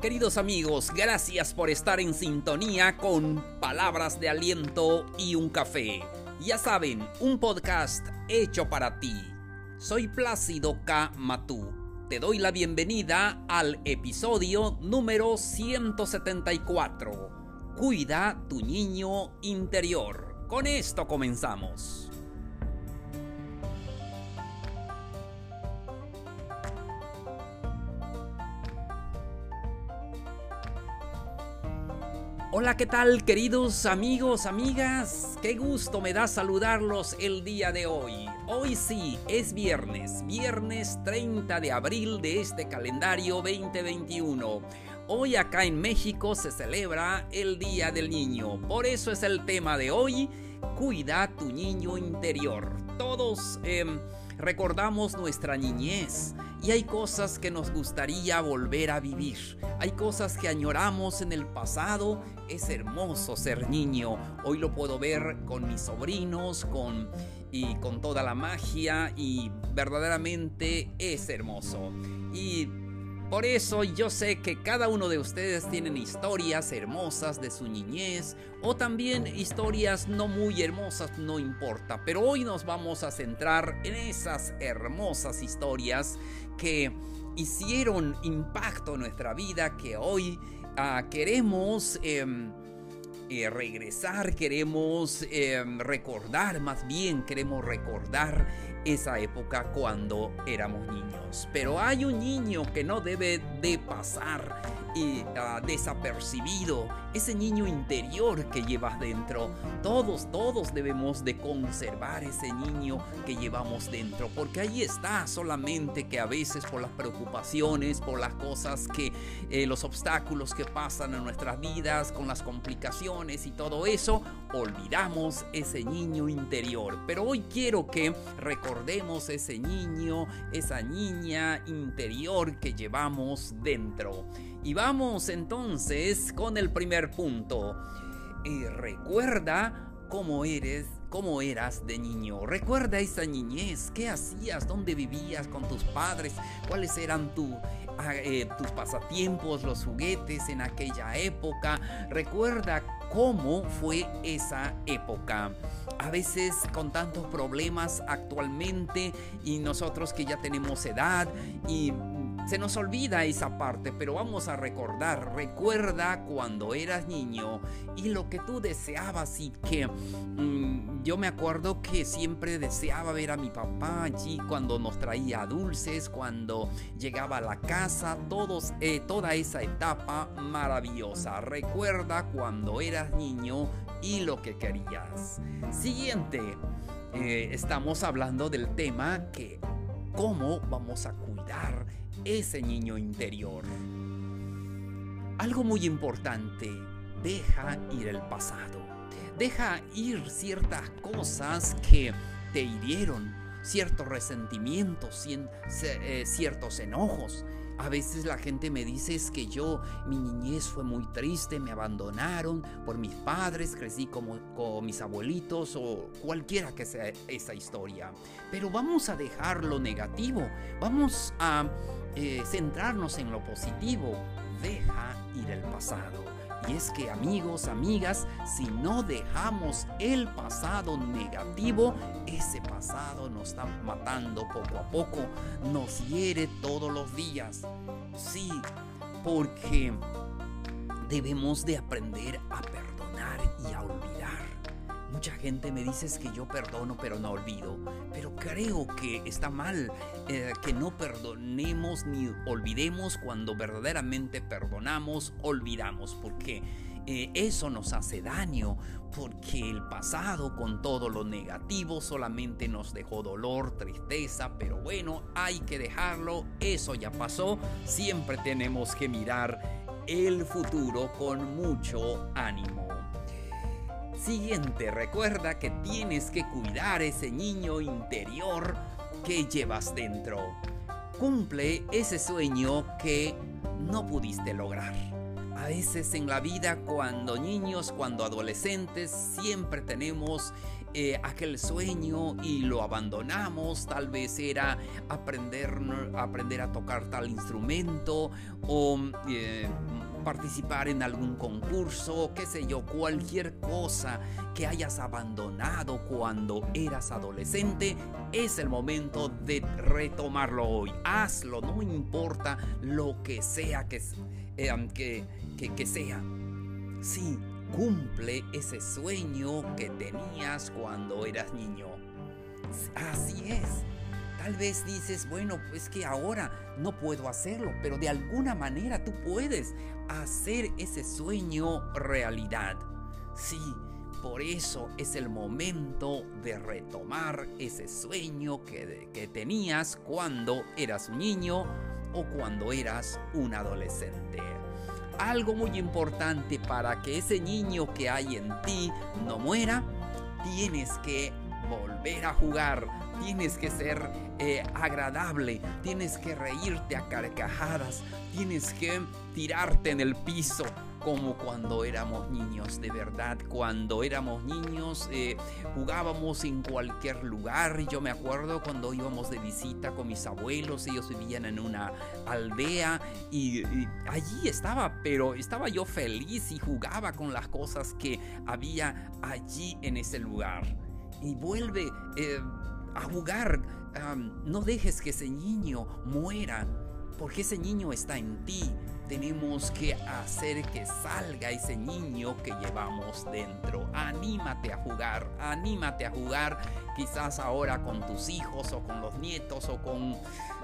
Queridos amigos, gracias por estar en sintonía con palabras de aliento y un café. Ya saben, un podcast hecho para ti. Soy Plácido K. Matú. Te doy la bienvenida al episodio número 174. Cuida tu niño interior. Con esto comenzamos. Hola, ¿qué tal queridos amigos, amigas? Qué gusto me da saludarlos el día de hoy. Hoy sí, es viernes, viernes 30 de abril de este calendario 2021. Hoy acá en México se celebra el Día del Niño, por eso es el tema de hoy, cuida tu niño interior. Todos em, recordamos nuestra niñez y hay cosas que nos gustaría volver a vivir. Hay cosas que añoramos en el pasado. Es hermoso ser niño. Hoy lo puedo ver con mis sobrinos, con y con toda la magia y verdaderamente es hermoso. Y por eso yo sé que cada uno de ustedes tienen historias hermosas de su niñez o también historias no muy hermosas, no importa. Pero hoy nos vamos a centrar en esas hermosas historias que hicieron impacto en nuestra vida, que hoy ah, queremos... Em, eh, regresar, queremos em, recordar, más bien queremos recordar esa época cuando éramos niños. Pero hay un niño que no debe de pasar y, uh, desapercibido, ese niño interior que llevas dentro. Todos, todos debemos de conservar ese niño que llevamos dentro, porque ahí está, solamente que a veces por las preocupaciones, por las cosas que, eh, los obstáculos que pasan en nuestras vidas, con las complicaciones y todo eso, olvidamos ese niño interior. Pero hoy quiero que recordemos ese niño, esa niña interior que llevamos dentro. Y vamos entonces con el primer punto. Recuerda cómo eres, cómo eras de niño. Recuerda esa niñez, qué hacías, dónde vivías con tus padres, cuáles eran tu, eh, tus pasatiempos, los juguetes en aquella época. Recuerda cómo fue esa época. A veces con tantos problemas actualmente y nosotros que ya tenemos edad y se nos olvida esa parte, pero vamos a recordar. Recuerda cuando eras niño y lo que tú deseabas y que mm, yo me acuerdo que siempre deseaba ver a mi papá allí cuando nos traía dulces, cuando llegaba a la casa, todos, eh, toda esa etapa maravillosa. Recuerda cuando eras niño y lo que querías. Siguiente, eh, estamos hablando del tema que cómo vamos a cuidar ese niño interior. Algo muy importante, deja ir el pasado. Deja ir ciertas cosas que te hirieron, ciertos resentimientos, eh, ciertos enojos. A veces la gente me dice es que yo, mi niñez fue muy triste, me abandonaron por mis padres, crecí como, con mis abuelitos o cualquiera que sea esa historia. Pero vamos a dejar lo negativo, vamos a eh, centrarnos en lo positivo. Deja ir el pasado. Y es que amigos, amigas, si no dejamos el pasado negativo, ese pasado nos está matando poco a poco, nos hiere todos los días. Sí, porque debemos de aprender a perdonar. Mucha gente me dice que yo perdono pero no olvido. Pero creo que está mal eh, que no perdonemos ni olvidemos cuando verdaderamente perdonamos, olvidamos. Porque eh, eso nos hace daño. Porque el pasado con todo lo negativo solamente nos dejó dolor, tristeza. Pero bueno, hay que dejarlo. Eso ya pasó. Siempre tenemos que mirar el futuro con mucho ánimo. Siguiente, recuerda que tienes que cuidar ese niño interior que llevas dentro. Cumple ese sueño que no pudiste lograr. A veces en la vida, cuando niños, cuando adolescentes, siempre tenemos eh, aquel sueño y lo abandonamos. Tal vez era aprender, aprender a tocar tal instrumento o eh, participar en algún concurso, qué sé yo, cualquier cosa que hayas abandonado cuando eras adolescente, es el momento de retomarlo hoy. Hazlo, no importa lo que sea que, eh, que, sea. Sí, cumple ese sueño que tenías cuando eras niño. Así es. Tal vez dices, bueno, pues que ahora no puedo hacerlo, pero de alguna manera tú puedes hacer ese sueño realidad. Sí, por eso es el momento de retomar ese sueño que, que tenías cuando eras un niño o cuando eras un adolescente. Algo muy importante para que ese niño que hay en ti no muera, tienes que volver a jugar, tienes que ser eh, agradable, tienes que reírte a carcajadas, tienes que tirarte en el piso como cuando éramos niños, de verdad, cuando éramos niños eh, jugábamos en cualquier lugar, yo me acuerdo cuando íbamos de visita con mis abuelos, ellos vivían en una aldea y, allí estaba, pero estaba yo feliz y jugaba con las cosas que había allí en ese lugar. Y vuelve eh, a jugar. No dejes que ese niño muera, porque ese niño está en ti. Tenemos que hacer que salga ese niño que llevamos dentro. Anímate a jugar, anímate a jugar, quizás ahora con tus hijos o con los nietos o con,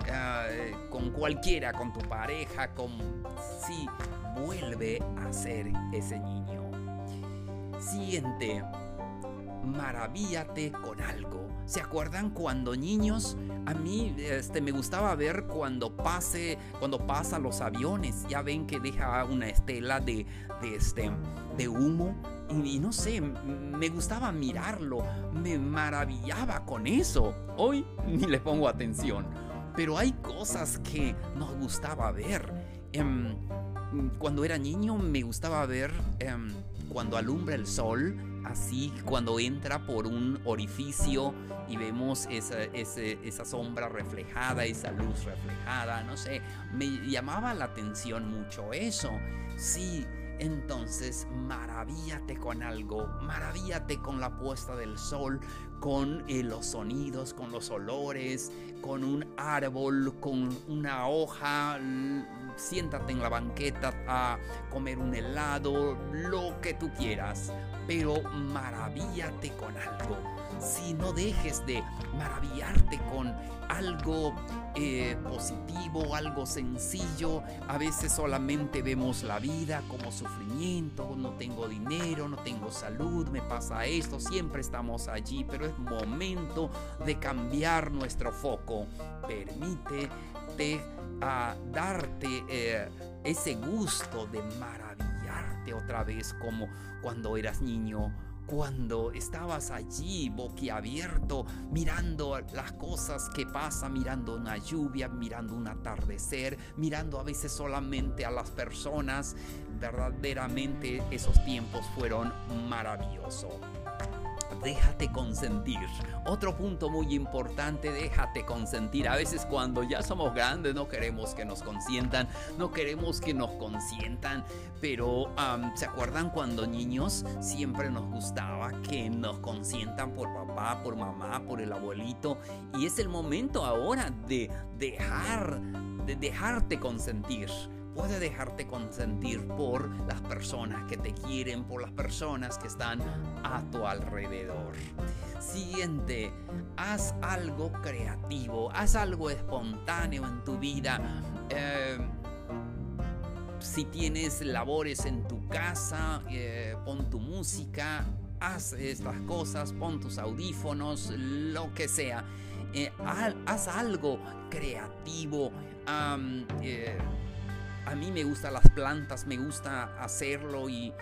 eh, con cualquiera, con tu pareja, con... Sí, vuelve a ser ese niño. Siguiente maravíllate con algo. ¿Se acuerdan cuando niños a mí este me gustaba ver cuando pase cuando pasan los aviones, ya ven que deja una estela de, de este de humo y, no sé, me gustaba mirarlo, me maravillaba con eso. Hoy ni le pongo atención, pero hay cosas que nos gustaba ver. Em, cuando era niño me gustaba ver em, cuando alumbra el sol así cuando entra por un orificio y vemos esa, esa, sombra reflejada, esa luz reflejada, no sé, me llamaba la atención mucho eso. Sí, entonces maravíllate con algo, maravíllate con la puesta del sol, con eh, los sonidos, con los olores, con un árbol, con una hoja, siéntate en la banqueta a comer un helado, lo que tú quieras, pero maravíllate con algo. Si no dejes de maravillarte con algo eh, positivo, algo sencillo, a veces solamente vemos la vida como sufrimiento, no tengo dinero, no tengo salud, me pasa esto, siempre estamos allí, pero es momento de cambiar nuestro foco. Permítete a darte eh, ese gusto de otra vez como cuando eras niño, cuando estabas allí boquiabierto mirando las cosas que pasan, mirando una lluvia, mirando un atardecer, mirando a veces solamente a las personas, verdaderamente esos tiempos fueron maravillosos déjate consentir. Otro punto muy importante, déjate consentir. A veces cuando ya somos grandes no queremos que nos consientan, no queremos que nos consientan, pero ¿se acuerdan cuando niños siempre nos gustaba que nos consientan por papá, por mamá, por el abuelito? Y es el momento ahora de dejar, de dejarte consentir puede dejarte consentir por las personas que te quieren, por las personas que están a tu alrededor. Siguiente, haz algo creativo, haz algo espontáneo en tu vida. Eh, si tienes labores en tu casa, eh, pon tu música, haz estas cosas, pon tus audífonos, lo que sea. Eh, haz algo creativo a mí me gustan las plantas, me gusta hacerlo y,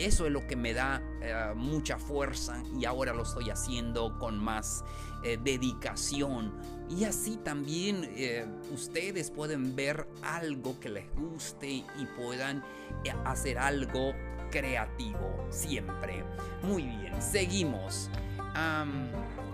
eso es lo que me da eh, mucha fuerza y ahora lo estoy haciendo con más eh, dedicación. Y así también eh, ustedes pueden ver algo que les guste y puedan hacer algo creativo siempre. Muy bien, seguimos.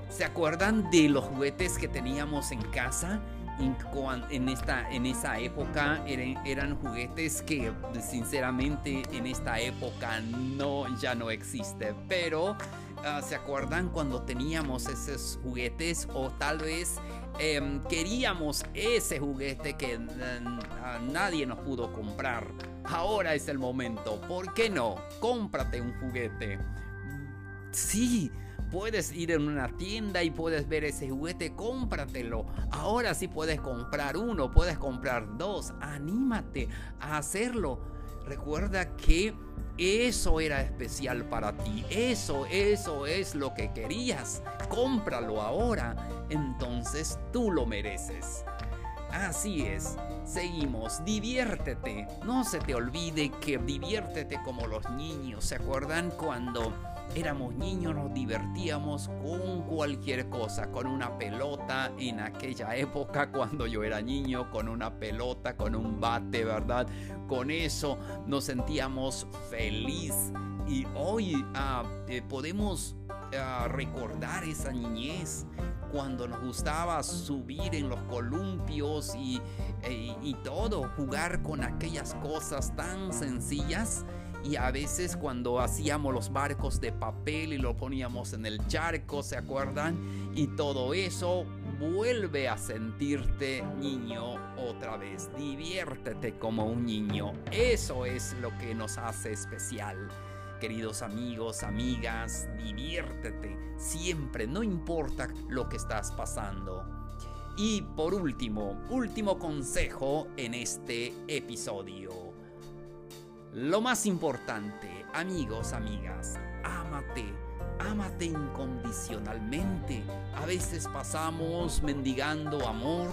¿Se acuerdan de los juguetes que teníamos en casa? En, esta, en esa época eran, juguetes que sinceramente en esta época no ya no existe. Pero ah, se acuerdan cuando teníamos esos juguetes o tal vez em, queríamos ese juguete que mm, nadie nos pudo comprar. Ahora es el momento. ¿por qué no? cómprate un juguete. Sí Puedes ir en una tienda y puedes ver ese juguete, cómpratelo. Ahora sí puedes comprar uno, puedes comprar dos. Anímate a hacerlo. Recuerda que eso era especial para ti. Eso, eso es lo que querías. Cómpralo ahora. Entonces tú lo mereces. Así es. Seguimos, diviértete. No se te olvide que diviértete como los niños. ¿Se acuerdan cuando éramos niños, nos divertíamos con cualquier cosa, con una pelota en aquella época cuando yo era niño, con una pelota, con un bate, ¿verdad? Con eso nos sentíamos feliz y hoy eh, podemos ah, recordar esa niñez cuando nos gustaba subir en los columpios y, e, y todo, jugar con aquellas cosas tan sencillas y a veces cuando hacíamos los barcos de papel y lo poníamos en el charco, ¿se acuerdan? Y todo eso vuelve a sentirte niño otra vez. Diviértete como un niño. Eso es lo que nos hace especial. Queridos amigos, amigas, diviértete siempre, no importa lo que estás pasando. Y por último, último consejo en este episodio. Lo más importante, amigos, amigas, ámate, ámate incondicionalmente. A veces pasamos mendigando amor,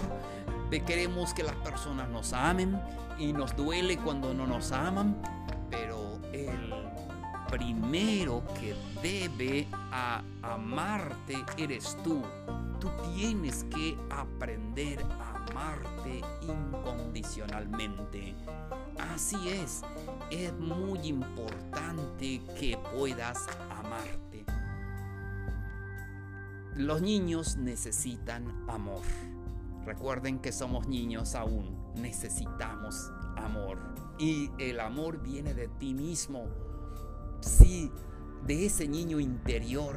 queremos que las personas nos amen y nos duele cuando no nos aman, pero el primero que debe amarte eres tú. Tú tienes que aprender a amarte incondicionalmente. Así es, es muy importante que puedas amarte. Los niños necesitan amor. Recuerden que somos niños aún, necesitamos amor. Y el amor viene de ti mismo. Sí, de ese niño interior.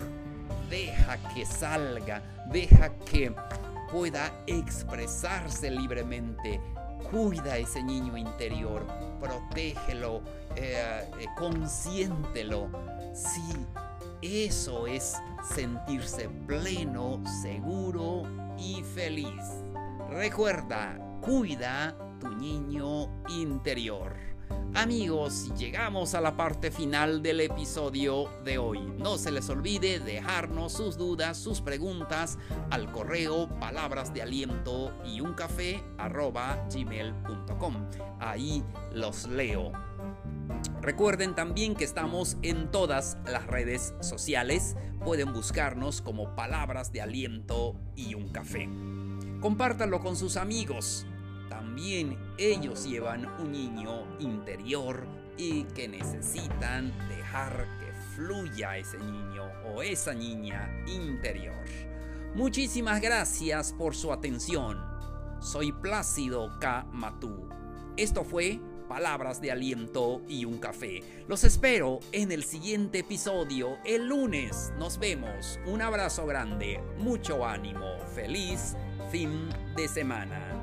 Deja que salga, deja que pueda expresarse libremente Cuida a ese niño interior, protégelo, eh, eh, consiéntelo. Sí, eso es sentirse pleno, seguro y feliz. Recuerda, cuida tu niño interior. Amigos, llegamos a la parte final del episodio de hoy. No se les olvide dejarnos sus dudas, sus preguntas al correo palabras de aliento y un café gmail.com. Ahí los leo. Recuerden también que estamos en todas las redes sociales. Pueden buscarnos como palabras de aliento y un café. Compártanlo con sus amigos también ellos llevan un niño interior y que necesitan dejar que fluya ese niño o esa niña interior. Muchísimas gracias por su atención. Soy Plácido K. Matú. Esto fue Palabras de Aliento y un Café. Los espero en el siguiente episodio el lunes. Nos vemos. Un abrazo grande, mucho ánimo, feliz fin de semana.